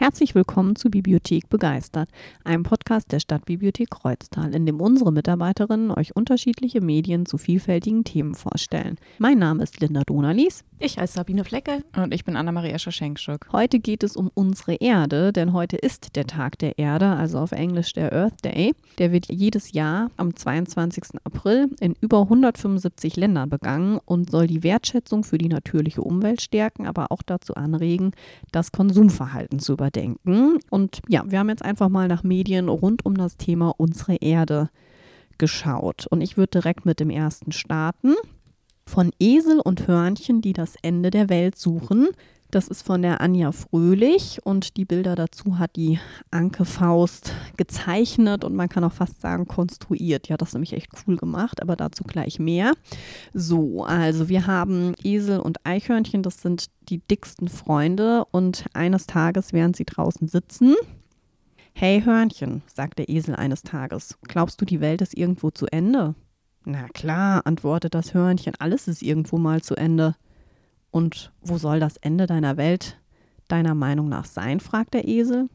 Herzlich willkommen zu Bibliothek begeistert, einem Podcast der Stadtbibliothek Kreuztal, in dem unsere Mitarbeiterinnen euch unterschiedliche Medien zu vielfältigen Themen vorstellen. Mein Name ist Linda Donalis. Ich heiße Sabine Flecke. Und ich bin Anna-Maria Schaschenkschuk. Heute geht es um unsere Erde, denn heute ist der Tag der Erde, also auf Englisch der Earth Day. Der wird jedes Jahr am 22. April in über 175 Ländern begangen und soll die Wertschätzung für die natürliche Umwelt stärken, aber auch dazu anregen, das Konsumverhalten zu überdenken. Und ja, wir haben jetzt einfach mal nach Medien rund um das Thema unsere Erde geschaut. Und ich würde direkt mit dem ersten starten von Esel und Hörnchen, die das Ende der Welt suchen. Das ist von der Anja Fröhlich und die Bilder dazu hat die Anke Faust gezeichnet und man kann auch fast sagen konstruiert. Ja, das ist nämlich echt cool gemacht, aber dazu gleich mehr. So, also wir haben Esel und Eichhörnchen, das sind die dicksten Freunde und eines Tages, während sie draußen sitzen, Hey Hörnchen, sagt der Esel eines Tages, glaubst du, die Welt ist irgendwo zu Ende? Na klar, antwortet das Hörnchen, alles ist irgendwo mal zu Ende. Und wo soll das Ende deiner Welt deiner Meinung nach sein? fragt der Esel.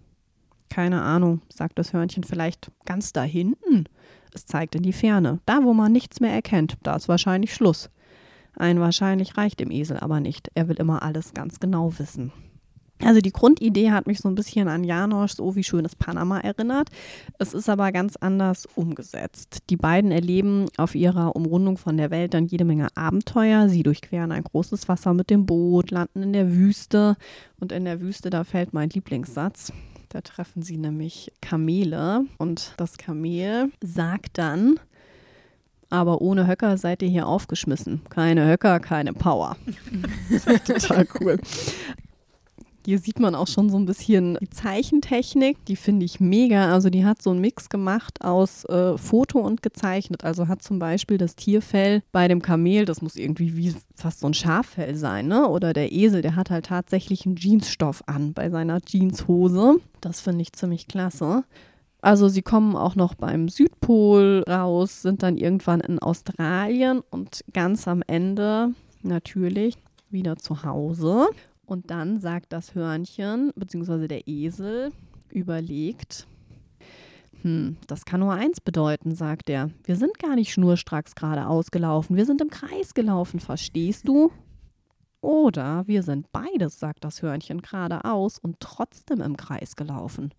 Keine Ahnung, sagt das Hörnchen, vielleicht ganz da hinten. Es zeigt in die Ferne, da wo man nichts mehr erkennt, da ist wahrscheinlich Schluss. Ein wahrscheinlich reicht dem Esel aber nicht, er will immer alles ganz genau wissen. Also die Grundidee hat mich so ein bisschen an Janosch, so wie schönes Panama erinnert. Es ist aber ganz anders umgesetzt. Die beiden erleben auf ihrer Umrundung von der Welt dann jede Menge Abenteuer. Sie durchqueren ein großes Wasser mit dem Boot, landen in der Wüste und in der Wüste, da fällt mein Lieblingssatz. Da treffen sie nämlich Kamele und das Kamel sagt dann, aber ohne Höcker seid ihr hier aufgeschmissen. Keine Höcker, keine Power. Total cool. Hier sieht man auch schon so ein bisschen die Zeichentechnik, die finde ich mega. Also die hat so einen Mix gemacht aus äh, Foto und gezeichnet. Also hat zum Beispiel das Tierfell bei dem Kamel, das muss irgendwie wie fast so ein Schaffell sein, ne? Oder der Esel, der hat halt tatsächlich einen Jeansstoff an bei seiner Jeanshose. Das finde ich ziemlich klasse. Also sie kommen auch noch beim Südpol raus, sind dann irgendwann in Australien und ganz am Ende natürlich wieder zu Hause. Und dann sagt das Hörnchen bzw. der Esel, überlegt, hm, das kann nur eins bedeuten, sagt er. Wir sind gar nicht schnurstracks geradeaus gelaufen, wir sind im Kreis gelaufen, verstehst du? Oder wir sind beides, sagt das Hörnchen geradeaus und trotzdem im Kreis gelaufen.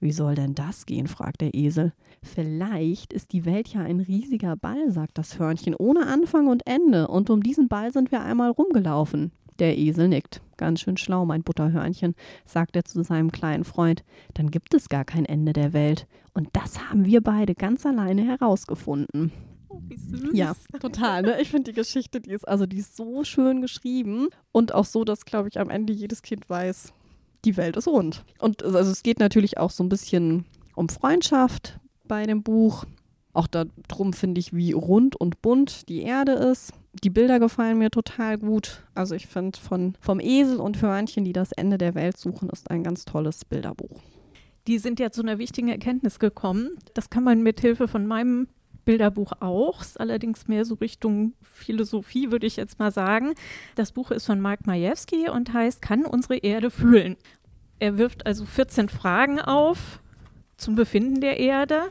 Wie soll denn das gehen? fragt der Esel. Vielleicht ist die Welt ja ein riesiger Ball, sagt das Hörnchen, ohne Anfang und Ende, und um diesen Ball sind wir einmal rumgelaufen. Der Esel nickt. Ganz schön schlau, mein Butterhörnchen, sagt er zu seinem kleinen Freund. Dann gibt es gar kein Ende der Welt. Und das haben wir beide ganz alleine herausgefunden. Oh, wie süß. Ja, total. Ne? Ich finde die Geschichte, die ist also die ist so schön geschrieben und auch so, dass glaube ich am Ende jedes Kind weiß, die Welt ist rund. Und also es geht natürlich auch so ein bisschen um Freundschaft bei dem Buch. Auch darum finde ich, wie rund und bunt die Erde ist. Die Bilder gefallen mir total gut. Also ich finde vom Esel und Hörnchen, die das Ende der Welt suchen, ist ein ganz tolles Bilderbuch. Die sind ja zu einer wichtigen Erkenntnis gekommen. Das kann man mit Hilfe von meinem Bilderbuch auch, allerdings mehr so Richtung Philosophie, würde ich jetzt mal sagen. Das Buch ist von Mark Majewski und heißt Kann unsere Erde fühlen? Er wirft also 14 Fragen auf zum Befinden der Erde.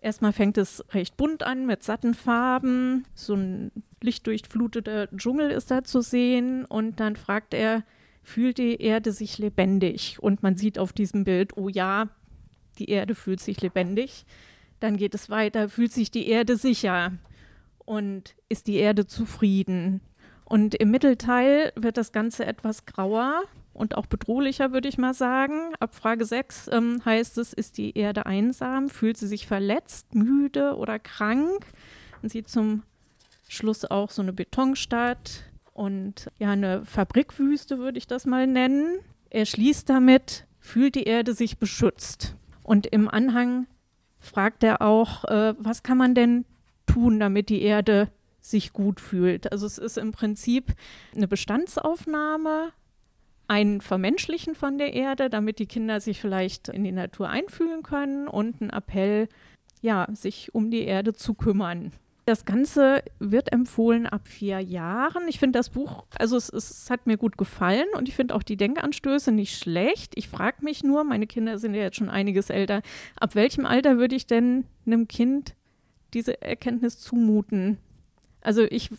Erstmal fängt es recht bunt an mit satten Farben. So ein lichtdurchfluteter Dschungel ist da zu sehen. Und dann fragt er, fühlt die Erde sich lebendig? Und man sieht auf diesem Bild, oh ja, die Erde fühlt sich lebendig. Dann geht es weiter, fühlt sich die Erde sicher? Und ist die Erde zufrieden? Und im Mittelteil wird das Ganze etwas grauer und auch bedrohlicher, würde ich mal sagen. Ab Frage 6 ähm, heißt es, ist die Erde einsam? Fühlt sie sich verletzt, müde oder krank? Man sieht zum Schluss auch so eine Betonstadt und ja, eine Fabrikwüste, würde ich das mal nennen. Er schließt damit, fühlt die Erde sich beschützt? Und im Anhang fragt er auch, äh, was kann man denn tun, damit die Erde sich gut fühlt? Also es ist im Prinzip eine Bestandsaufnahme ein Vermenschlichen von der Erde, damit die Kinder sich vielleicht in die Natur einfühlen können und ein Appell, ja, sich um die Erde zu kümmern. Das Ganze wird empfohlen ab vier Jahren. Ich finde das Buch, also es, es, hat mir gut gefallen und ich finde auch die Denkanstöße nicht schlecht. Ich frage mich nur, meine Kinder sind ja jetzt schon einiges älter, ab welchem Alter würde ich denn einem Kind diese Erkenntnis zumuten? Also ich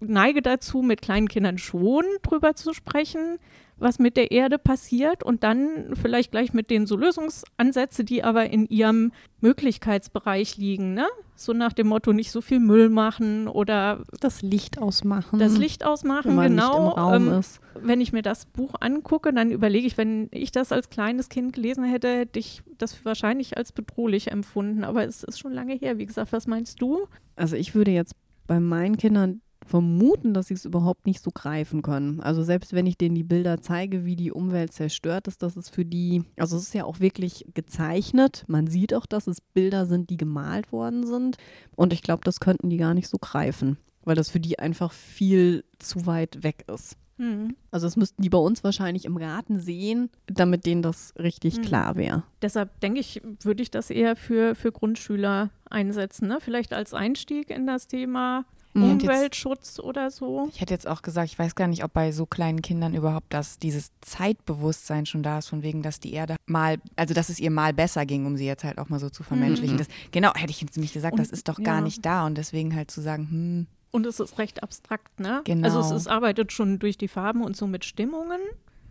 neige dazu, mit kleinen Kindern schon drüber zu sprechen, was mit der Erde passiert und dann vielleicht gleich mit den so Lösungsansätze, die aber in ihrem Möglichkeitsbereich liegen, ne? So nach dem Motto, nicht so viel Müll machen oder das Licht ausmachen. Das Licht ausmachen, wenn genau. Ähm, wenn ich mir das Buch angucke, dann überlege ich, wenn ich das als kleines Kind gelesen hätte, hätte ich das wahrscheinlich als bedrohlich empfunden. Aber es ist schon lange her. Wie gesagt, was meinst du? Also ich würde jetzt bei meinen Kindern vermuten, dass sie es überhaupt nicht so greifen können. Also selbst wenn ich denen die Bilder zeige, wie die Umwelt zerstört ist, das ist für die, also es ist ja auch wirklich gezeichnet. Man sieht auch, dass es Bilder sind, die gemalt worden sind. Und ich glaube, das könnten die gar nicht so greifen, weil das für die einfach viel zu weit weg ist. Mhm. Also das müssten die bei uns wahrscheinlich im Garten sehen, damit denen das richtig mhm. klar wäre. Deshalb denke ich, würde ich das eher für, für Grundschüler einsetzen. Ne? Vielleicht als Einstieg in das Thema Umweltschutz oder so. Ich hätte jetzt auch gesagt, ich weiß gar nicht, ob bei so kleinen Kindern überhaupt das, dieses Zeitbewusstsein schon da ist, von wegen, dass die Erde mal, also dass es ihr mal besser ging, um sie jetzt halt auch mal so zu vermenschlichen. Mhm. Das, genau, hätte ich jetzt nämlich gesagt, und, das ist doch gar nicht da und deswegen halt zu sagen, hm. Und es ist recht abstrakt, ne? Genau. Also es, es arbeitet schon durch die Farben und so mit Stimmungen.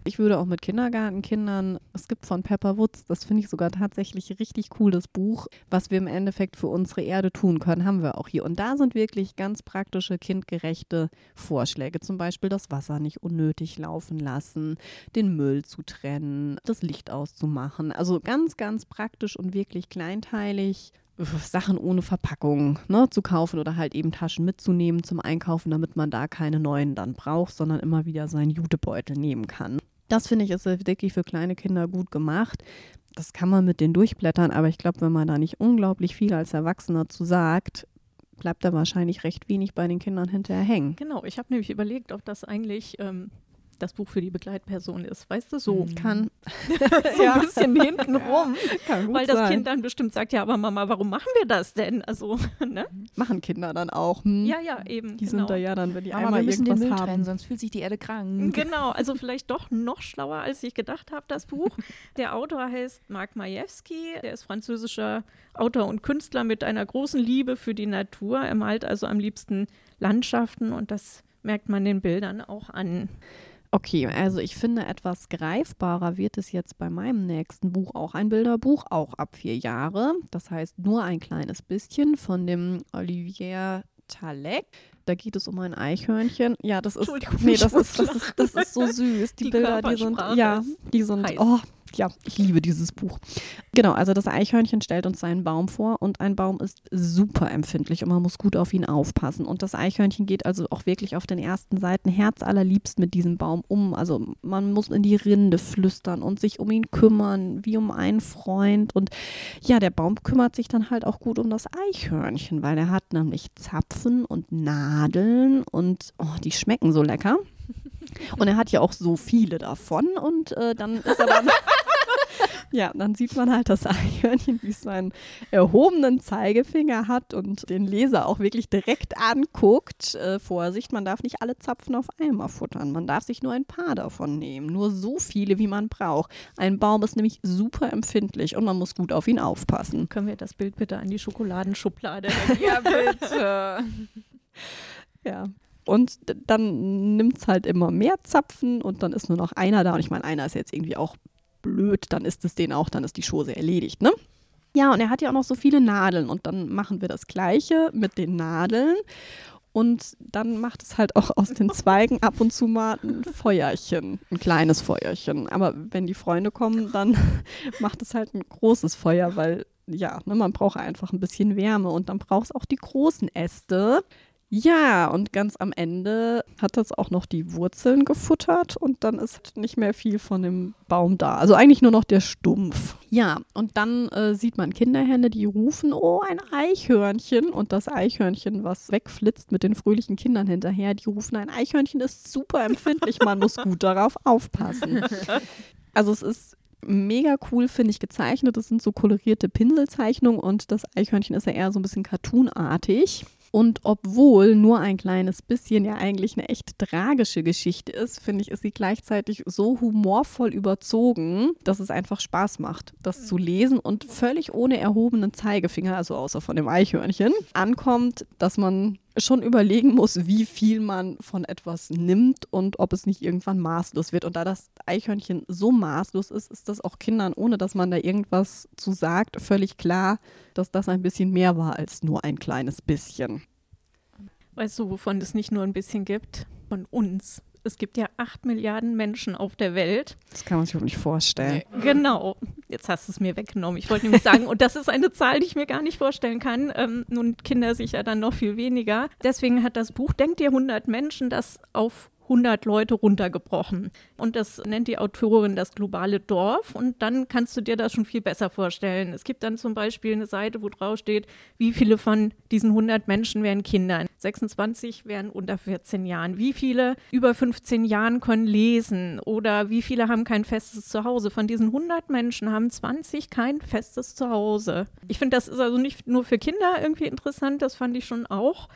Ich würde auch mit Kindergartenkindern, es gibt von Pepper Woods, das finde ich sogar tatsächlich richtig cool, das Buch, was wir im Endeffekt für unsere Erde tun können, haben wir auch hier. Und da sind wirklich ganz praktische, kindgerechte Vorschläge. Zum Beispiel das Wasser nicht unnötig laufen lassen, den Müll zu trennen, das Licht auszumachen. Also ganz, ganz praktisch und wirklich kleinteilig. Sachen ohne Verpackung ne, zu kaufen oder halt eben Taschen mitzunehmen zum Einkaufen, damit man da keine neuen dann braucht, sondern immer wieder seinen Jutebeutel nehmen kann. Das finde ich ist wirklich für kleine Kinder gut gemacht. Das kann man mit denen durchblättern, aber ich glaube, wenn man da nicht unglaublich viel als Erwachsener zu sagt, bleibt da wahrscheinlich recht wenig bei den Kindern hinterher hängen. Genau, ich habe nämlich überlegt, ob das eigentlich ähm, das Buch für die Begleitperson ist. Weißt du, so. Mhm. Kann. so ein bisschen hinten rum. weil das sein. Kind dann bestimmt sagt, ja, aber Mama, warum machen wir das denn? Also, ne? Machen Kinder dann auch. Hm? Ja, ja, eben. Die genau. sind da ja dann, wenn die aber einmal wir müssen irgendwas den Müll haben. Trennen, sonst fühlt sich die Erde krank. Genau, also vielleicht doch noch schlauer, als ich gedacht habe, das Buch. Der Autor heißt Mark Majewski. Der ist französischer Autor und Künstler mit einer großen Liebe für die Natur. Er malt also am liebsten Landschaften und das merkt man den Bildern auch an. Okay, also ich finde, etwas greifbarer wird es jetzt bei meinem nächsten Buch auch ein Bilderbuch, auch ab vier Jahre. Das heißt nur ein kleines bisschen von dem Olivier Talek. Da geht es um ein Eichhörnchen. Ja, das ist, nee, das ist, das ist, das ist so süß. Die, die Bilder, die sind, ja, die sind, oh, ja, ich liebe dieses Buch. Genau, also das Eichhörnchen stellt uns seinen Baum vor und ein Baum ist super empfindlich und man muss gut auf ihn aufpassen. Und das Eichhörnchen geht also auch wirklich auf den ersten Seiten herzallerliebst mit diesem Baum um. Also man muss in die Rinde flüstern und sich um ihn kümmern, wie um einen Freund. Und ja, der Baum kümmert sich dann halt auch gut um das Eichhörnchen, weil er hat nämlich Zapfen und Nadeln und oh, die schmecken so lecker. Und er hat ja auch so viele davon und äh, dann ist er dann. ja, dann sieht man halt das Eichhörnchen, wie es seinen erhobenen Zeigefinger hat und den Leser auch wirklich direkt anguckt. Äh, Vorsicht, man darf nicht alle Zapfen auf einmal futtern. Man darf sich nur ein paar davon nehmen. Nur so viele, wie man braucht. Ein Baum ist nämlich super empfindlich und man muss gut auf ihn aufpassen. Können wir das Bild bitte an die Schokoladenschublade? ja, bitte. ja. Und dann nimmt es halt immer mehr Zapfen und dann ist nur noch einer da. Und ich meine, einer ist jetzt irgendwie auch blöd, dann ist es den auch, dann ist die Chose erledigt, ne? Ja, und er hat ja auch noch so viele Nadeln und dann machen wir das Gleiche mit den Nadeln. Und dann macht es halt auch aus den Zweigen ab und zu mal ein Feuerchen, ein kleines Feuerchen. Aber wenn die Freunde kommen, dann macht es halt ein großes Feuer, weil ja, ne, man braucht einfach ein bisschen Wärme und dann braucht es auch die großen Äste. Ja, und ganz am Ende hat das auch noch die Wurzeln gefuttert und dann ist nicht mehr viel von dem Baum da. Also eigentlich nur noch der Stumpf. Ja, und dann äh, sieht man Kinderhände, die rufen, oh, ein Eichhörnchen. Und das Eichhörnchen, was wegflitzt mit den fröhlichen Kindern hinterher, die rufen, ein Eichhörnchen ist super empfindlich, man muss gut darauf aufpassen. Also es ist mega cool, finde ich, gezeichnet. Das sind so kolorierte Pinselzeichnungen und das Eichhörnchen ist ja eher so ein bisschen cartoonartig. Und obwohl nur ein kleines bisschen ja eigentlich eine echt tragische Geschichte ist, finde ich, ist sie gleichzeitig so humorvoll überzogen, dass es einfach Spaß macht, das zu lesen und völlig ohne erhobenen Zeigefinger, also außer von dem Eichhörnchen, ankommt, dass man schon überlegen muss, wie viel man von etwas nimmt und ob es nicht irgendwann maßlos wird. Und da das Eichhörnchen so maßlos ist, ist das auch Kindern, ohne dass man da irgendwas zu sagt, völlig klar, dass das ein bisschen mehr war als nur ein kleines bisschen. Weißt du, wovon es nicht nur ein bisschen gibt? Von uns. Es gibt ja acht Milliarden Menschen auf der Welt. Das kann man sich überhaupt nicht vorstellen. Genau. Jetzt hast du es mir weggenommen. Ich wollte nämlich sagen, und das ist eine Zahl, die ich mir gar nicht vorstellen kann. Ähm, nun Kinder sicher dann noch viel weniger. Deswegen hat das Buch Denkt ihr 100 Menschen das auf 100 Leute runtergebrochen. Und das nennt die Autorin das globale Dorf. Und dann kannst du dir das schon viel besser vorstellen. Es gibt dann zum Beispiel eine Seite, wo drauf steht, wie viele von diesen 100 Menschen wären Kinder. 26 wären unter 14 Jahren. Wie viele über 15 Jahren können lesen? Oder wie viele haben kein festes Zuhause? Von diesen 100 Menschen haben 20 kein festes Zuhause. Ich finde, das ist also nicht nur für Kinder irgendwie interessant, das fand ich schon auch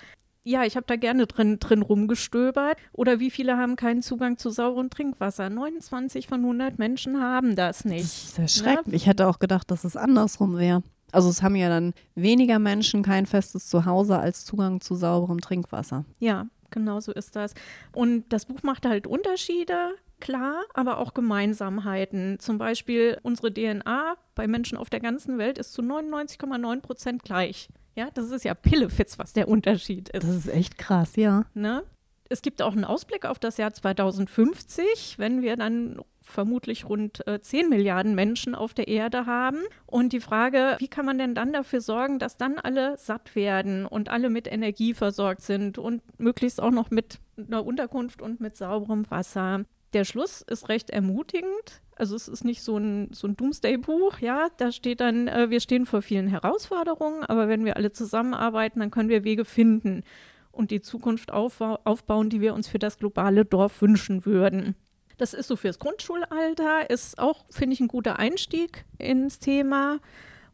ja, ich habe da gerne drin, drin rumgestöbert. Oder wie viele haben keinen Zugang zu sauberem Trinkwasser? 29 von 100 Menschen haben das nicht. Das ist erschreckend. Ne? Ich hätte auch gedacht, dass es andersrum wäre. Also es haben ja dann weniger Menschen kein festes Zuhause als Zugang zu sauberem Trinkwasser. Ja, genau so ist das. Und das Buch macht halt Unterschiede, klar, aber auch Gemeinsamkeiten. Zum Beispiel unsere DNA bei Menschen auf der ganzen Welt ist zu 99,9 Prozent gleich. Ja, das ist ja Pillefitz, was der Unterschied ist. Das ist echt krass, ja. Ne? Es gibt auch einen Ausblick auf das Jahr 2050, wenn wir dann vermutlich rund äh, 10 Milliarden Menschen auf der Erde haben. Und die Frage, wie kann man denn dann dafür sorgen, dass dann alle satt werden und alle mit Energie versorgt sind und möglichst auch noch mit einer Unterkunft und mit sauberem Wasser? Der Schluss ist recht ermutigend. Also es ist nicht so ein, so ein Doomsday-Buch, ja. Da steht dann, äh, wir stehen vor vielen Herausforderungen, aber wenn wir alle zusammenarbeiten, dann können wir Wege finden und die Zukunft aufbau aufbauen, die wir uns für das globale Dorf wünschen würden. Das ist so fürs Grundschulalter, ist auch, finde ich, ein guter Einstieg ins Thema.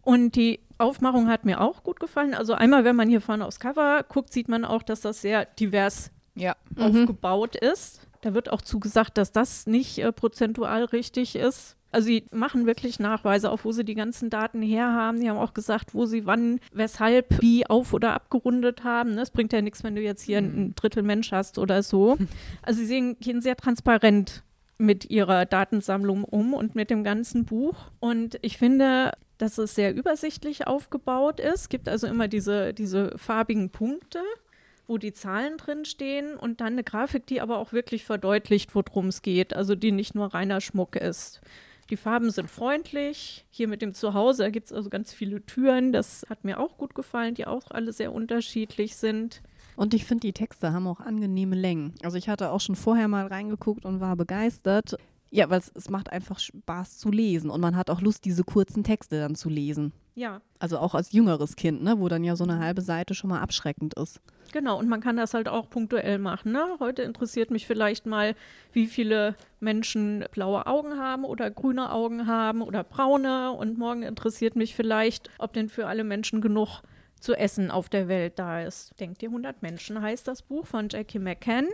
Und die Aufmachung hat mir auch gut gefallen. Also einmal, wenn man hier vorne aufs Cover guckt, sieht man auch, dass das sehr divers ja. aufgebaut mhm. ist. Da wird auch zugesagt, dass das nicht äh, prozentual richtig ist. Also sie machen wirklich Nachweise, auch wo sie die ganzen Daten herhaben. Die haben auch gesagt, wo sie wann, weshalb, wie auf- oder abgerundet haben. Das bringt ja nichts, wenn du jetzt hier ein Drittel Mensch hast oder so. Also sie gehen sehr transparent mit ihrer Datensammlung um und mit dem ganzen Buch. Und ich finde, dass es sehr übersichtlich aufgebaut ist. Es gibt also immer diese, diese farbigen Punkte wo die Zahlen drin stehen und dann eine Grafik, die aber auch wirklich verdeutlicht, worum es geht, also die nicht nur reiner Schmuck ist. Die Farben sind freundlich. Hier mit dem Zuhause gibt es also ganz viele Türen. Das hat mir auch gut gefallen, die auch alle sehr unterschiedlich sind. Und ich finde, die Texte haben auch angenehme Längen. Also ich hatte auch schon vorher mal reingeguckt und war begeistert. Ja, weil es, es macht einfach Spaß zu lesen und man hat auch Lust, diese kurzen Texte dann zu lesen. Ja. Also auch als jüngeres Kind, ne, wo dann ja so eine halbe Seite schon mal abschreckend ist. Genau, und man kann das halt auch punktuell machen. Ne? Heute interessiert mich vielleicht mal, wie viele Menschen blaue Augen haben oder grüne Augen haben oder braune. Und morgen interessiert mich vielleicht, ob denn für alle Menschen genug zu essen auf der Welt da ist. Denkt ihr 100 Menschen heißt das Buch von Jackie McCann.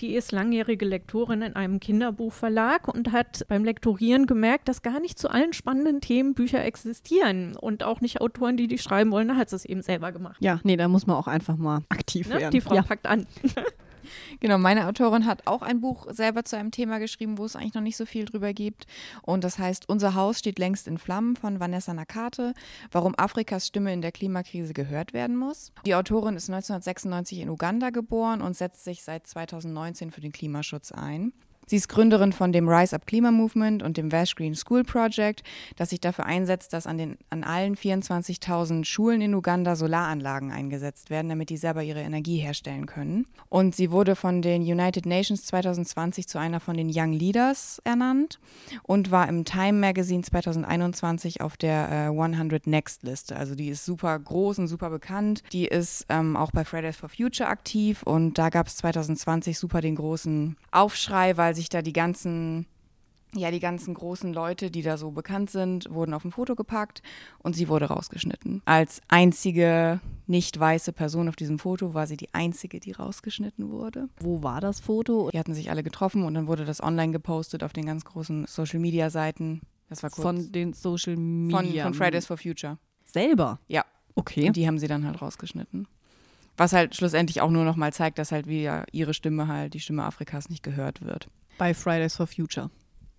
Die ist langjährige Lektorin in einem Kinderbuchverlag und hat beim Lektorieren gemerkt, dass gar nicht zu allen spannenden Themen Bücher existieren und auch nicht Autoren, die die schreiben wollen. Da hat sie es eben selber gemacht. Ja, nee, da muss man auch einfach mal aktiv ne? werden. Die Frau ja. packt an. Genau, meine Autorin hat auch ein Buch selber zu einem Thema geschrieben, wo es eigentlich noch nicht so viel drüber gibt. Und das heißt Unser Haus steht längst in Flammen von Vanessa Nakate, warum Afrikas Stimme in der Klimakrise gehört werden muss. Die Autorin ist 1996 in Uganda geboren und setzt sich seit 2019 für den Klimaschutz ein. Sie ist Gründerin von dem Rise Up Klima Movement und dem Vash Green School Project, das sich dafür einsetzt, dass an, den, an allen 24.000 Schulen in Uganda Solaranlagen eingesetzt werden, damit die selber ihre Energie herstellen können. Und sie wurde von den United Nations 2020 zu einer von den Young Leaders ernannt und war im Time Magazine 2021 auf der äh, 100 Next Liste. Also die ist super groß und super bekannt. Die ist ähm, auch bei Fridays for Future aktiv und da gab es 2020 super den großen Aufschrei, weil sich da die ganzen ja, die ganzen großen Leute, die da so bekannt sind, wurden auf ein Foto gepackt und sie wurde rausgeschnitten. Als einzige nicht weiße Person auf diesem Foto war sie die einzige, die rausgeschnitten wurde. Wo war das Foto? Die hatten sich alle getroffen und dann wurde das online gepostet auf den ganz großen Social Media Seiten. Das war kurz. Von den Social Media. Von, von Fridays for Future. Selber? Ja. Okay. Und die haben sie dann halt rausgeschnitten. Was halt schlussendlich auch nur noch mal zeigt, dass halt wieder ihre Stimme halt, die Stimme Afrikas nicht gehört wird. Bei Fridays for Future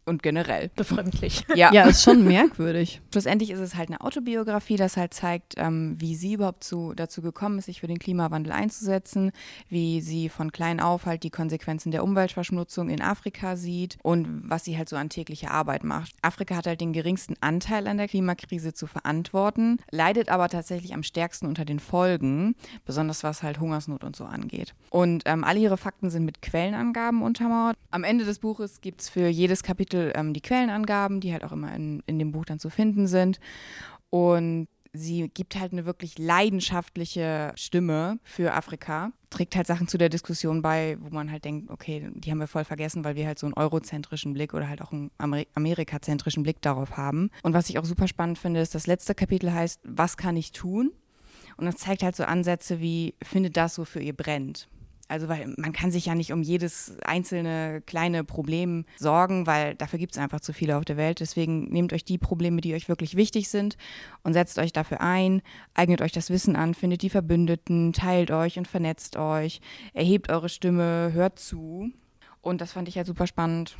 und generell. Befremdlich. Ja. ja, ist schon merkwürdig. Schlussendlich ist es halt eine Autobiografie, das halt zeigt, ähm, wie sie überhaupt zu, dazu gekommen ist, sich für den Klimawandel einzusetzen, wie sie von klein auf halt die Konsequenzen der Umweltverschmutzung in Afrika sieht und was sie halt so an täglicher Arbeit macht. Afrika hat halt den geringsten Anteil an der Klimakrise zu verantworten, leidet aber tatsächlich am stärksten unter den Folgen, besonders was halt Hungersnot und so angeht. Und ähm, alle ihre Fakten sind mit Quellenangaben untermauert. Am Ende des Buches gibt es für jedes Kapitel Kapitel ähm, die Quellenangaben, die halt auch immer in, in dem Buch dann zu finden sind. Und sie gibt halt eine wirklich leidenschaftliche Stimme für Afrika, trägt halt Sachen zu der Diskussion bei, wo man halt denkt, okay, die haben wir voll vergessen, weil wir halt so einen eurozentrischen Blick oder halt auch einen Amer amerikazentrischen Blick darauf haben. Und was ich auch super spannend finde, ist, das letzte Kapitel heißt, was kann ich tun? Und das zeigt halt so Ansätze wie, findet das, wofür ihr brennt. Also weil man kann sich ja nicht um jedes einzelne kleine Problem sorgen, weil dafür gibt es einfach zu viele auf der Welt. Deswegen nehmt euch die Probleme, die euch wirklich wichtig sind und setzt euch dafür ein, eignet euch das Wissen an, findet die Verbündeten, teilt euch und vernetzt euch, erhebt eure Stimme, hört zu. Und das fand ich halt super spannend.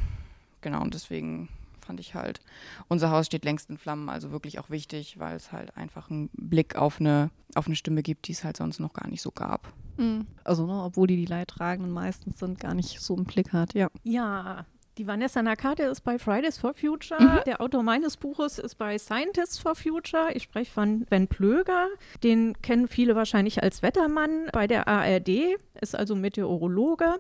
Genau, und deswegen fand ich halt, unser Haus steht längst in Flammen, also wirklich auch wichtig, weil es halt einfach einen Blick auf eine, auf eine Stimme gibt, die es halt sonst noch gar nicht so gab. Mhm. Also, ne, obwohl die die Leidtragenden meistens sind, gar nicht so im Blick hat, ja. Ja, die Vanessa Nakate ist bei Fridays for Future. Mhm. Der Autor meines Buches ist bei Scientists for Future. Ich spreche von Ben Plöger. Den kennen viele wahrscheinlich als Wettermann bei der ARD, ist also Meteorologe.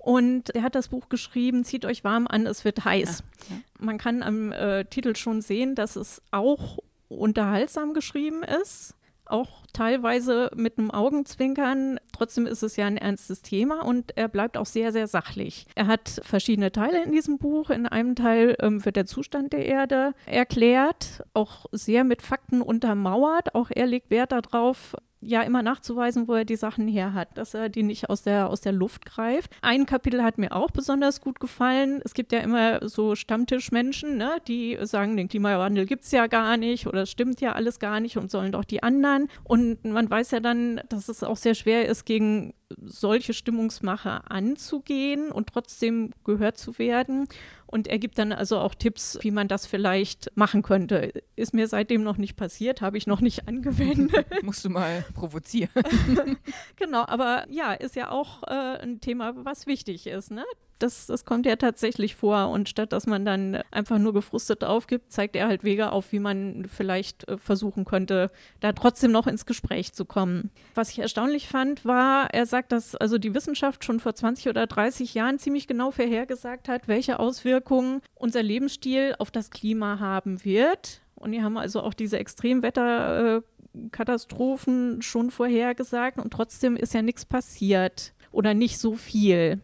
Und er hat das Buch geschrieben, zieht euch warm an, es wird heiß. Ach, ja. Man kann am äh, Titel schon sehen, dass es auch unterhaltsam geschrieben ist auch teilweise mit einem Augenzwinkern. Trotzdem ist es ja ein ernstes Thema und er bleibt auch sehr, sehr sachlich. Er hat verschiedene Teile in diesem Buch. In einem Teil ähm, wird der Zustand der Erde erklärt, auch sehr mit Fakten untermauert. Auch er legt Wert darauf, ja immer nachzuweisen, wo er die Sachen her hat, dass er die nicht aus der, aus der Luft greift. Ein Kapitel hat mir auch besonders gut gefallen. Es gibt ja immer so Stammtischmenschen, ne, die sagen, den Klimawandel gibt es ja gar nicht oder es stimmt ja alles gar nicht und sollen doch die anderen. Und man weiß ja dann, dass es auch sehr schwer ist, gegen solche Stimmungsmacher anzugehen und trotzdem gehört zu werden. Und er gibt dann also auch Tipps, wie man das vielleicht machen könnte. Ist mir seitdem noch nicht passiert, habe ich noch nicht angewendet. Musst du mal provozieren. genau, aber ja, ist ja auch äh, ein Thema, was wichtig ist. Ne? Das, das kommt ja tatsächlich vor. Und statt dass man dann einfach nur gefrustet aufgibt, zeigt er halt Wege auf, wie man vielleicht äh, versuchen könnte, da trotzdem noch ins Gespräch zu kommen. Was ich erstaunlich fand, war, er sagt, dass also die Wissenschaft schon vor 20 oder 30 Jahren ziemlich genau vorhergesagt hat, welche Auswirkungen unser Lebensstil auf das Klima haben wird. Und die haben also auch diese Extremwetterkatastrophen schon vorhergesagt und trotzdem ist ja nichts passiert oder nicht so viel.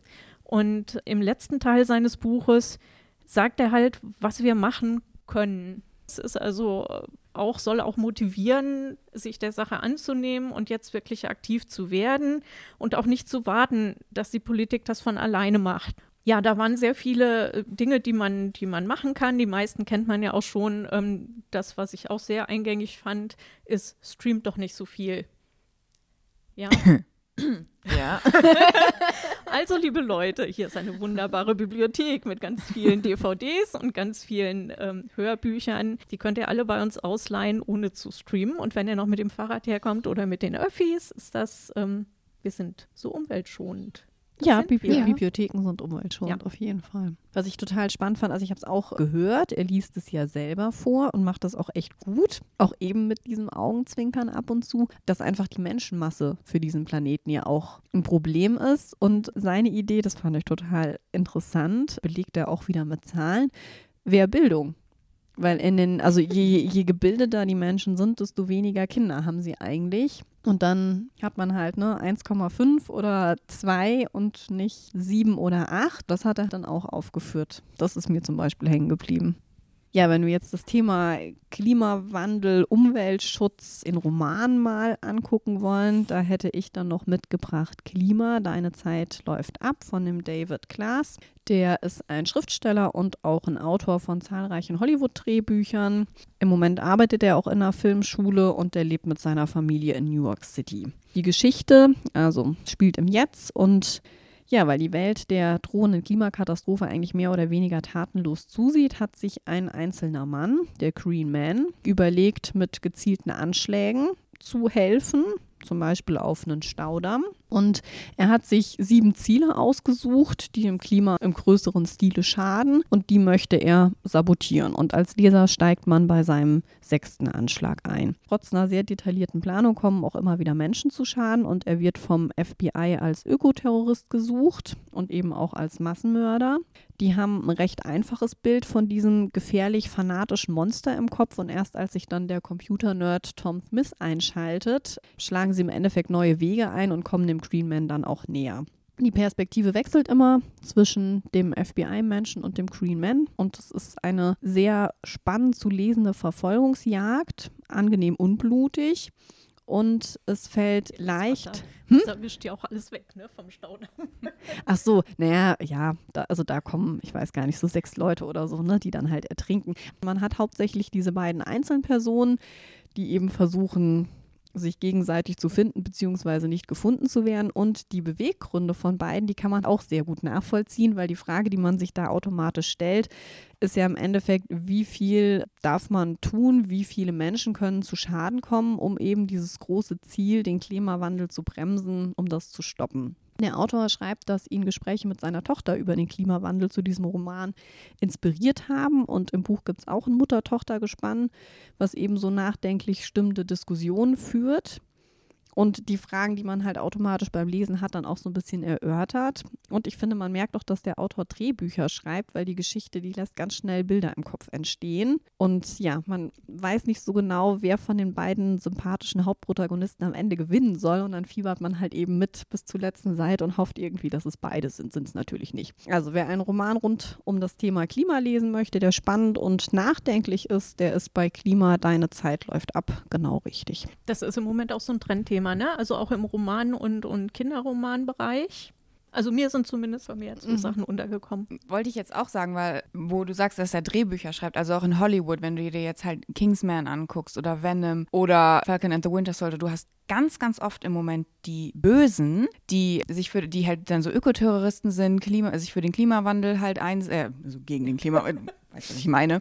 Und im letzten Teil seines Buches sagt er halt, was wir machen können. Es ist also auch, soll auch motivieren, sich der Sache anzunehmen und jetzt wirklich aktiv zu werden und auch nicht zu warten, dass die Politik das von alleine macht. Ja, da waren sehr viele äh, Dinge, die man, die man machen kann. Die meisten kennt man ja auch schon. Ähm, das, was ich auch sehr eingängig fand, ist, streamt doch nicht so viel. Ja. Ja. also, liebe Leute, hier ist eine wunderbare Bibliothek mit ganz vielen DVDs und ganz vielen ähm, Hörbüchern. Die könnt ihr alle bei uns ausleihen, ohne zu streamen. Und wenn ihr noch mit dem Fahrrad herkommt oder mit den Öffis, ist das, ähm, wir sind so umweltschonend. Ja, Bibli ja, Bibliotheken sind umweltschonend, ja. auf jeden Fall. Was ich total spannend fand, also ich habe es auch gehört, er liest es ja selber vor und macht das auch echt gut. Auch eben mit diesem Augenzwinkern ab und zu, dass einfach die Menschenmasse für diesen Planeten ja auch ein Problem ist. Und seine Idee, das fand ich total interessant, belegt er auch wieder mit Zahlen, wäre Bildung. Weil in den, also je, je gebildeter die Menschen sind, desto weniger Kinder haben sie eigentlich. Und dann hat man halt ne 1,5 oder 2 und nicht 7 oder 8. Das hat er dann auch aufgeführt. Das ist mir zum Beispiel hängen geblieben. Ja, wenn wir jetzt das Thema Klimawandel, Umweltschutz in Romanen mal angucken wollen, da hätte ich dann noch mitgebracht Klima, deine Zeit läuft ab von dem David Klaas. Der ist ein Schriftsteller und auch ein Autor von zahlreichen Hollywood-Drehbüchern. Im Moment arbeitet er auch in einer Filmschule und er lebt mit seiner Familie in New York City. Die Geschichte, also spielt im Jetzt und ja, weil die Welt der drohenden Klimakatastrophe eigentlich mehr oder weniger tatenlos zusieht, hat sich ein einzelner Mann, der Green Man, überlegt, mit gezielten Anschlägen zu helfen, zum Beispiel auf einen Staudamm. Und er hat sich sieben Ziele ausgesucht, die dem Klima im größeren Stile schaden und die möchte er sabotieren. Und als Leser steigt man bei seinem sechsten Anschlag ein. Trotz einer sehr detaillierten Planung kommen auch immer wieder Menschen zu Schaden und er wird vom FBI als Ökoterrorist gesucht und eben auch als Massenmörder. Die haben ein recht einfaches Bild von diesem gefährlich fanatischen Monster im Kopf und erst als sich dann der Computernerd Tom Smith einschaltet, schlagen sie im Endeffekt neue Wege ein und kommen dem Green Man dann auch näher. Die Perspektive wechselt immer zwischen dem FBI-Menschen und dem Green Man und es ist eine sehr spannend zu lesende Verfolgungsjagd, angenehm unblutig und es fällt leicht. Hm? Das wischt ja auch alles weg, ne, vom Staudamm. Ach so, naja, ja, da, also da kommen, ich weiß gar nicht, so sechs Leute oder so, ne, die dann halt ertrinken. Man hat hauptsächlich diese beiden Einzelpersonen, die eben versuchen, sich gegenseitig zu finden beziehungsweise nicht gefunden zu werden. Und die Beweggründe von beiden, die kann man auch sehr gut nachvollziehen, weil die Frage, die man sich da automatisch stellt, ist ja im Endeffekt, wie viel darf man tun, wie viele Menschen können zu Schaden kommen, um eben dieses große Ziel, den Klimawandel zu bremsen, um das zu stoppen. Der Autor schreibt, dass ihn Gespräche mit seiner Tochter über den Klimawandel zu diesem Roman inspiriert haben. Und im Buch gibt es auch ein Mutter-Tochter-Gespann, was eben so nachdenklich stimmende Diskussionen führt und die Fragen, die man halt automatisch beim Lesen hat, dann auch so ein bisschen erörtert. Und ich finde, man merkt auch, dass der Autor Drehbücher schreibt, weil die Geschichte, die lässt ganz schnell Bilder im Kopf entstehen. Und ja, man weiß nicht so genau, wer von den beiden sympathischen Hauptprotagonisten am Ende gewinnen soll. Und dann fiebert man halt eben mit bis zur letzten Seite und hofft irgendwie, dass es beide sind. Sind es natürlich nicht. Also wer einen Roman rund um das Thema Klima lesen möchte, der spannend und nachdenklich ist, der ist bei Klima Deine Zeit läuft ab genau richtig. Das ist im Moment auch so ein Trendthema Thema, ne? Also auch im Roman- und, und Kinderromanbereich. Also mir sind zumindest vermehrt so mhm. Sachen untergekommen. Wollte ich jetzt auch sagen, weil wo du sagst, dass er Drehbücher schreibt, also auch in Hollywood, wenn du dir jetzt halt Kingsman anguckst oder Venom oder Falcon and the Winter Soldier, du hast ganz, ganz oft im Moment die Bösen, die sich für, die halt dann so Ökoterroristen sind, Klima, sich für den Klimawandel halt ein, äh, also gegen den Klimawandel, weißt du, was ich meine?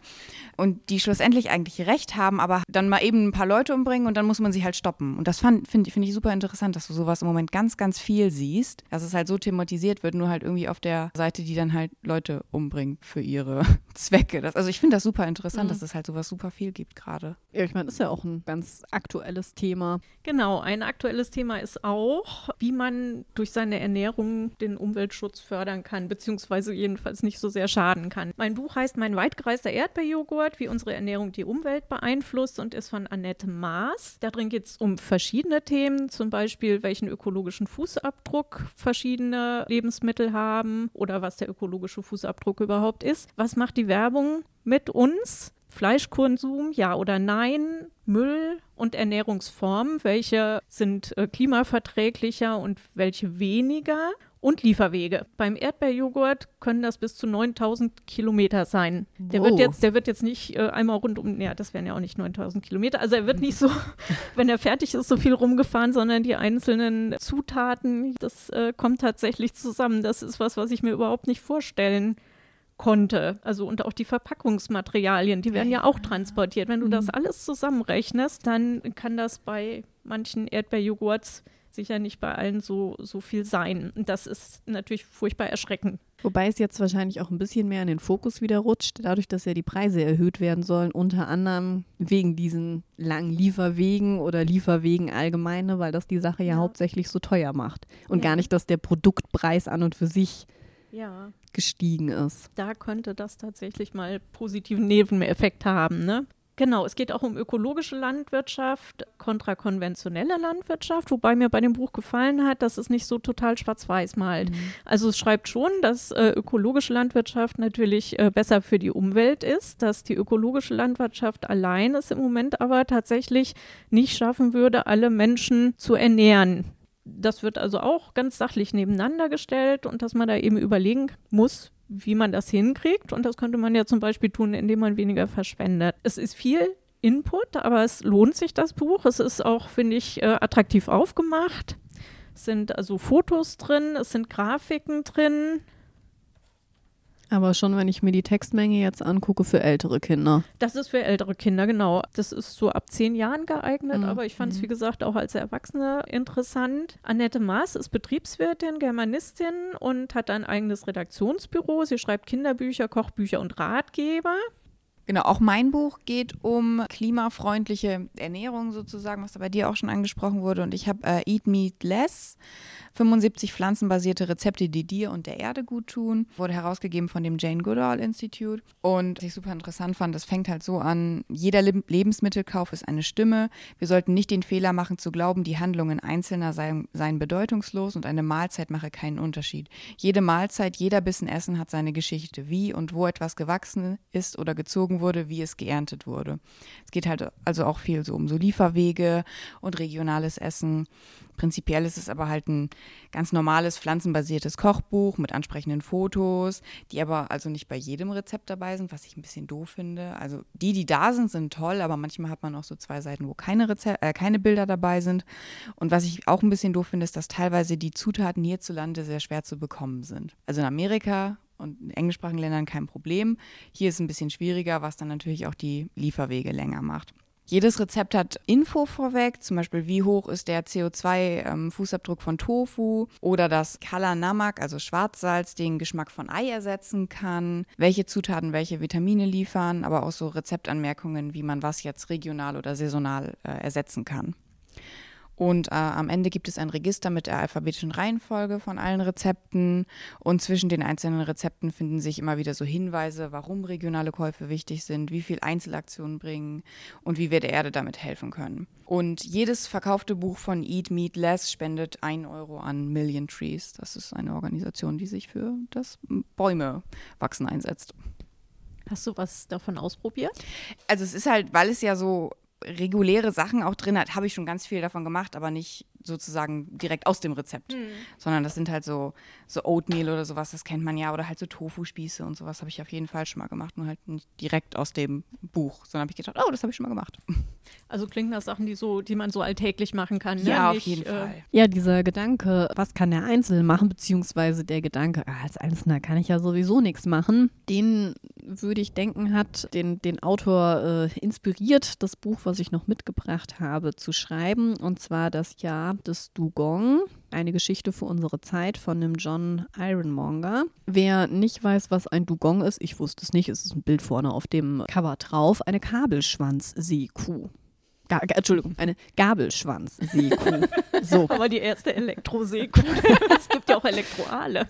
Und die schlussendlich eigentlich recht haben, aber dann mal eben ein paar Leute umbringen und dann muss man sie halt stoppen. Und das finde find ich super interessant, dass du sowas im Moment ganz, ganz viel siehst, dass es halt so thematisiert wird, nur halt irgendwie auf der Seite, die dann halt Leute umbringt für ihre Zwecke. Das, also ich finde das super interessant, mhm. dass es halt sowas super viel gibt gerade. Ja, ich meine, ist ja auch ein ganz aktuelles Thema. Genau, ein aktuelles Thema ist auch, wie man durch seine Ernährung den Umweltschutz fördern kann, beziehungsweise jedenfalls nicht so sehr schaden kann. Mein Buch heißt Mein weitgereister Erdbeerjoghurt, wie unsere Ernährung die Umwelt beeinflusst und ist von Annette Maas. Darin geht es um verschiedene Themen, zum Beispiel welchen ökologischen Fußabdruck verschiedene Lebensmittel haben oder was der ökologische Fußabdruck überhaupt ist. Was macht die Werbung mit uns? Fleischkonsum, ja oder nein, Müll und Ernährungsformen, welche sind äh, klimaverträglicher und welche weniger und Lieferwege. Beim Erdbeerjoghurt können das bis zu 9000 Kilometer sein. Der wird jetzt, der wird jetzt nicht äh, einmal rund um, ja, das wären ja auch nicht 9000 Kilometer. Also er wird nicht so, wenn er fertig ist, so viel rumgefahren, sondern die einzelnen Zutaten, das äh, kommt tatsächlich zusammen. Das ist was, was ich mir überhaupt nicht vorstellen konnte. Also und auch die Verpackungsmaterialien, die werden ja auch transportiert. Wenn du das mhm. alles zusammenrechnest, dann kann das bei manchen Erdbeerjoghurts sicher nicht bei allen so, so viel sein. Das ist natürlich furchtbar erschreckend. Wobei es jetzt wahrscheinlich auch ein bisschen mehr in den Fokus wieder rutscht, dadurch, dass ja die Preise erhöht werden sollen, unter anderem wegen diesen langen Lieferwegen oder Lieferwegen allgemeine, weil das die Sache ja, ja. hauptsächlich so teuer macht. Und ja. gar nicht, dass der Produktpreis an und für sich ja. gestiegen ist. Da könnte das tatsächlich mal positiven Nebeneffekt haben, ne? Genau, es geht auch um ökologische Landwirtschaft kontra konventionelle Landwirtschaft, wobei mir bei dem Buch gefallen hat, dass es nicht so total schwarz-weiß malt. Mhm. Also es schreibt schon, dass äh, ökologische Landwirtschaft natürlich äh, besser für die Umwelt ist, dass die ökologische Landwirtschaft allein es im Moment aber tatsächlich nicht schaffen würde, alle Menschen zu ernähren. Das wird also auch ganz sachlich nebeneinander gestellt und dass man da eben überlegen muss, wie man das hinkriegt. Und das könnte man ja zum Beispiel tun, indem man weniger verspendet. Es ist viel Input, aber es lohnt sich, das Buch. Es ist auch, finde ich, äh, attraktiv aufgemacht. Es sind also Fotos drin, es sind Grafiken drin. Aber schon, wenn ich mir die Textmenge jetzt angucke, für ältere Kinder. Das ist für ältere Kinder, genau. Das ist so ab zehn Jahren geeignet, mhm. aber ich fand es, wie mhm. gesagt, auch als Erwachsene interessant. Annette Maas ist Betriebswirtin, Germanistin und hat ein eigenes Redaktionsbüro. Sie schreibt Kinderbücher, Kochbücher und Ratgeber. Genau, auch mein Buch geht um klimafreundliche Ernährung sozusagen, was da bei dir auch schon angesprochen wurde. Und ich habe äh, Eat Meat Less 75 pflanzenbasierte Rezepte, die dir und der Erde gut tun. Wurde herausgegeben von dem Jane Goodall Institute. Und was ich super interessant fand, das fängt halt so an, jeder Le Lebensmittelkauf ist eine Stimme. Wir sollten nicht den Fehler machen zu glauben, die Handlungen Einzelner seien, seien bedeutungslos und eine Mahlzeit mache keinen Unterschied. Jede Mahlzeit, jeder Bissen Essen hat seine Geschichte, wie und wo etwas gewachsen ist oder gezogen wurde, wie es geerntet wurde. Es geht halt also auch viel so um so Lieferwege und regionales Essen. Prinzipiell ist es aber halt ein ganz normales pflanzenbasiertes Kochbuch mit ansprechenden Fotos, die aber also nicht bei jedem Rezept dabei sind, was ich ein bisschen doof finde. Also die, die da sind, sind toll, aber manchmal hat man auch so zwei Seiten, wo keine, Rezep äh, keine Bilder dabei sind. Und was ich auch ein bisschen doof finde, ist, dass teilweise die Zutaten hierzulande sehr schwer zu bekommen sind. Also in Amerika und in englischsprachigen Ländern kein Problem. Hier ist es ein bisschen schwieriger, was dann natürlich auch die Lieferwege länger macht. Jedes Rezept hat Info vorweg, zum Beispiel wie hoch ist der CO2-Fußabdruck ähm, von Tofu oder das Kala Namak, also Schwarzsalz, den Geschmack von Ei ersetzen kann, welche Zutaten welche Vitamine liefern, aber auch so Rezeptanmerkungen, wie man was jetzt regional oder saisonal äh, ersetzen kann. Und äh, am Ende gibt es ein Register mit der alphabetischen Reihenfolge von allen Rezepten. Und zwischen den einzelnen Rezepten finden sich immer wieder so Hinweise, warum regionale Käufe wichtig sind, wie viel Einzelaktionen bringen und wie wir der Erde damit helfen können. Und jedes verkaufte Buch von Eat Meat Less spendet 1 Euro an Million Trees. Das ist eine Organisation, die sich für das Bäume wachsen einsetzt. Hast du was davon ausprobiert? Also es ist halt, weil es ja so reguläre Sachen auch drin hat, habe ich schon ganz viel davon gemacht, aber nicht sozusagen direkt aus dem Rezept, mhm. sondern das sind halt so, so Oatmeal oder sowas, das kennt man ja, oder halt so Tofu-Spieße und sowas habe ich auf jeden Fall schon mal gemacht, nur halt nicht direkt aus dem Buch, sondern habe ich gedacht, oh, das habe ich schon mal gemacht. Also klingt das Sachen, die so, die man so alltäglich machen kann. Ne? Ja, nicht, auf jeden äh, Fall. Ja, dieser Gedanke, was kann der Einzelne machen, beziehungsweise der Gedanke, ah, als Einzelner kann ich ja sowieso nichts machen, den würde ich denken, hat den, den Autor äh, inspiriert, das Buch, was ich noch mitgebracht habe, zu schreiben, und zwar das Jahr des Dugong, eine Geschichte für unsere Zeit von dem John Ironmonger. Wer nicht weiß, was ein Dugong ist, ich wusste es nicht, es ist ein Bild vorne auf dem Cover drauf, eine Kabelschwanz-Seekuh. Ga Entschuldigung, eine Gabelschwanz-Seekuh. So. Aber die erste Elektroseekuh. es gibt ja auch Elektroale.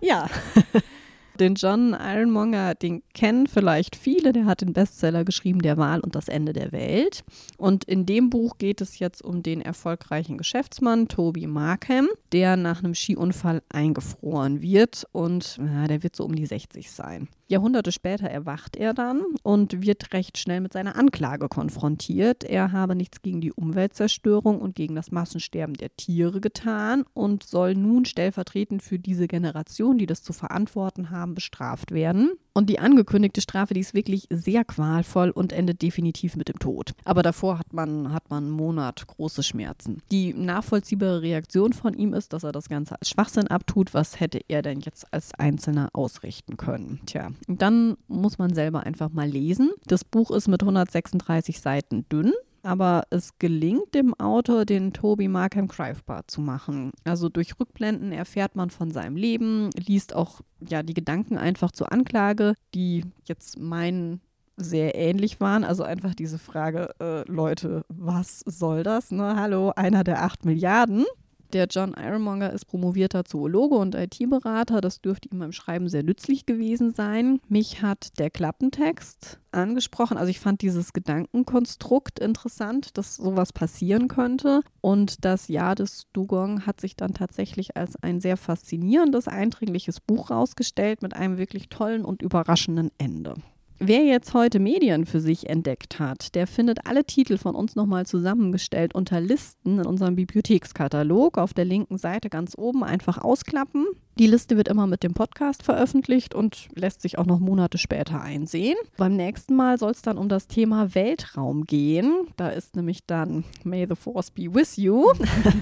ja. Den John Ironmonger, den kennen vielleicht viele. Der hat den Bestseller geschrieben, Der Wahl und das Ende der Welt. Und in dem Buch geht es jetzt um den erfolgreichen Geschäftsmann Toby Markham, der nach einem Skiunfall eingefroren wird. Und na, der wird so um die 60 sein. Jahrhunderte später erwacht er dann und wird recht schnell mit seiner Anklage konfrontiert. Er habe nichts gegen die Umweltzerstörung und gegen das Massensterben der Tiere getan und soll nun stellvertretend für diese Generation, die das zu verantworten haben, bestraft werden. Und die angekündigte Strafe, die ist wirklich sehr qualvoll und endet definitiv mit dem Tod. Aber davor hat man, hat man einen Monat große Schmerzen. Die nachvollziehbare Reaktion von ihm ist, dass er das Ganze als Schwachsinn abtut. Was hätte er denn jetzt als Einzelner ausrichten können? Tja, dann muss man selber einfach mal lesen. Das Buch ist mit 136 Seiten dünn aber es gelingt dem Autor, den Toby Markham greifbar zu machen. Also durch Rückblenden erfährt man von seinem Leben, liest auch ja die Gedanken einfach zur Anklage, die jetzt meinen sehr ähnlich waren. Also einfach diese Frage, äh, Leute, was soll das? Ne? Hallo, einer der acht Milliarden. Der John Ironmonger ist promovierter Zoologe und IT-Berater. Das dürfte ihm beim Schreiben sehr nützlich gewesen sein. Mich hat der Klappentext angesprochen. Also ich fand dieses Gedankenkonstrukt interessant, dass sowas passieren könnte. Und das Jahr des Dugong hat sich dann tatsächlich als ein sehr faszinierendes, eindringliches Buch rausgestellt mit einem wirklich tollen und überraschenden Ende. Wer jetzt heute Medien für sich entdeckt hat, der findet alle Titel von uns nochmal zusammengestellt unter Listen in unserem Bibliothekskatalog. Auf der linken Seite ganz oben einfach ausklappen. Die Liste wird immer mit dem Podcast veröffentlicht und lässt sich auch noch Monate später einsehen. Beim nächsten Mal soll es dann um das Thema Weltraum gehen. Da ist nämlich dann May the Force be with you.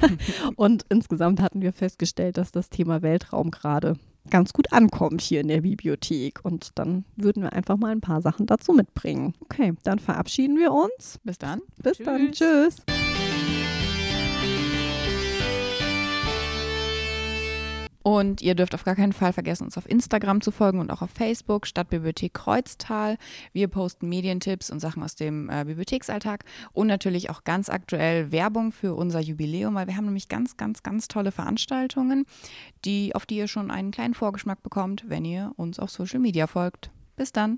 und insgesamt hatten wir festgestellt, dass das Thema Weltraum gerade ganz gut ankommt hier in der Bibliothek. Und dann würden wir einfach mal ein paar Sachen dazu mitbringen. Okay, dann verabschieden wir uns. Bis dann. Bis Tschüss. dann. Tschüss. Und ihr dürft auf gar keinen Fall vergessen, uns auf Instagram zu folgen und auch auf Facebook, Stadtbibliothek Kreuztal. Wir posten Medientipps und Sachen aus dem äh, Bibliotheksalltag und natürlich auch ganz aktuell Werbung für unser Jubiläum, weil wir haben nämlich ganz, ganz, ganz tolle Veranstaltungen, die, auf die ihr schon einen kleinen Vorgeschmack bekommt, wenn ihr uns auf Social Media folgt. Bis dann.